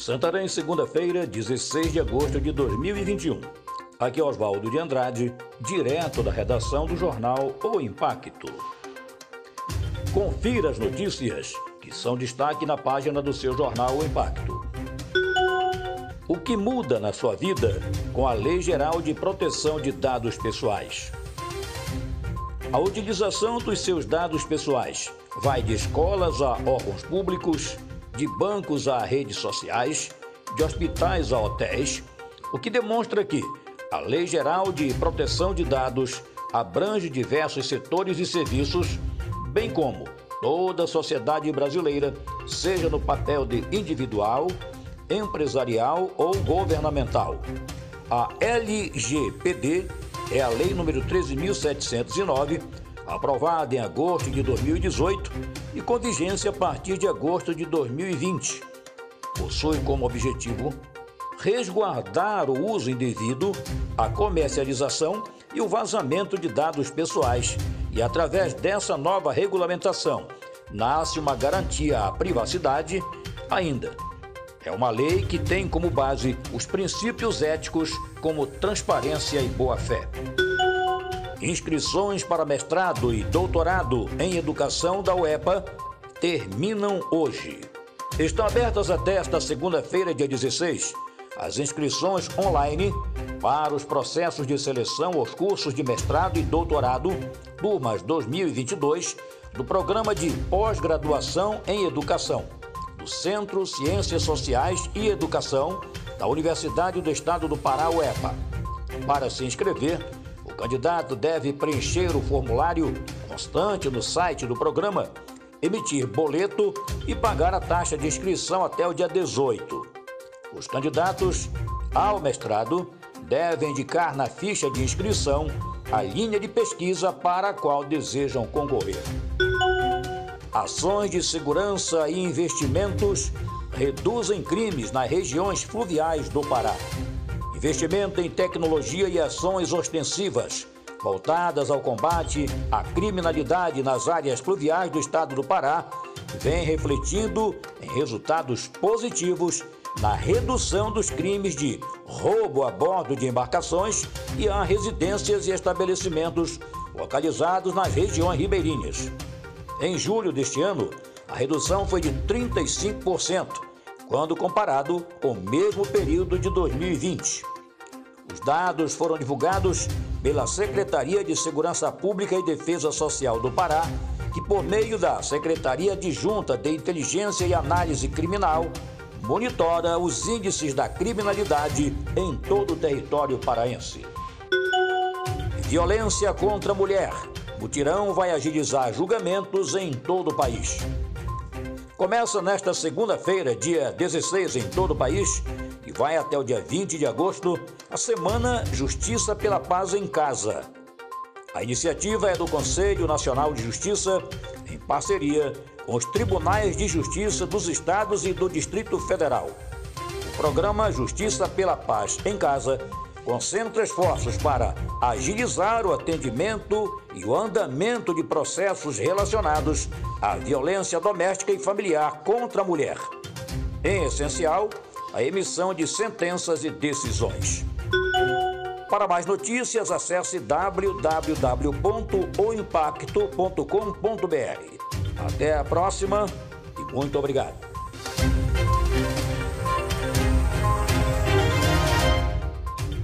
Santarém, segunda-feira, 16 de agosto de 2021. Aqui é Oswaldo de Andrade, direto da redação do jornal O Impacto. Confira as notícias que são destaque na página do seu jornal O Impacto. O que muda na sua vida com a Lei Geral de Proteção de Dados Pessoais? A utilização dos seus dados pessoais vai de escolas a órgãos públicos, de bancos a redes sociais, de hospitais a hotéis, o que demonstra que a Lei Geral de Proteção de Dados abrange diversos setores e serviços, bem como toda a sociedade brasileira, seja no papel de individual, empresarial ou governamental. A LGPD é a Lei número 13.709 aprovada em agosto de 2018 e com vigência a partir de agosto de 2020. Possui como objetivo resguardar o uso indevido, a comercialização e o vazamento de dados pessoais. E através dessa nova regulamentação, nasce uma garantia à privacidade ainda. É uma lei que tem como base os princípios éticos como transparência e boa-fé. Inscrições para mestrado e doutorado em educação da UEPA terminam hoje. Estão abertas até esta segunda-feira, dia 16, as inscrições online para os processos de seleção aos cursos de mestrado e doutorado, turmas 2022, do Programa de Pós-Graduação em Educação, do Centro Ciências Sociais e Educação da Universidade do Estado do Pará, UEPA. Para se inscrever, candidato deve preencher o formulário constante no site do programa, emitir boleto e pagar a taxa de inscrição até o dia 18. Os candidatos ao mestrado devem indicar na ficha de inscrição a linha de pesquisa para a qual desejam concorrer. Ações de segurança e investimentos reduzem crimes nas regiões fluviais do Pará. Investimento em tecnologia e ações ostensivas voltadas ao combate à criminalidade nas áreas fluviais do estado do Pará vem refletindo em resultados positivos na redução dos crimes de roubo a bordo de embarcações e a residências e estabelecimentos localizados nas regiões ribeirinhas. Em julho deste ano, a redução foi de 35% quando comparado com o mesmo período de 2020. Os dados foram divulgados pela Secretaria de Segurança Pública e Defesa Social do Pará, que, por meio da Secretaria Adjunta de Inteligência e Análise Criminal, monitora os índices da criminalidade em todo o território paraense. Violência contra a mulher. Mutirão vai agilizar julgamentos em todo o país. Começa nesta segunda-feira, dia 16, em todo o país, e vai até o dia 20 de agosto, a Semana Justiça pela Paz em Casa. A iniciativa é do Conselho Nacional de Justiça, em parceria com os Tribunais de Justiça dos Estados e do Distrito Federal. O programa Justiça pela Paz em Casa concentra esforços para agilizar o atendimento e o andamento de processos relacionados à violência doméstica e familiar contra a mulher. Em essencial, a emissão de sentenças e decisões. Para mais notícias, acesse www.oimpacto.com.br. Até a próxima e muito obrigado.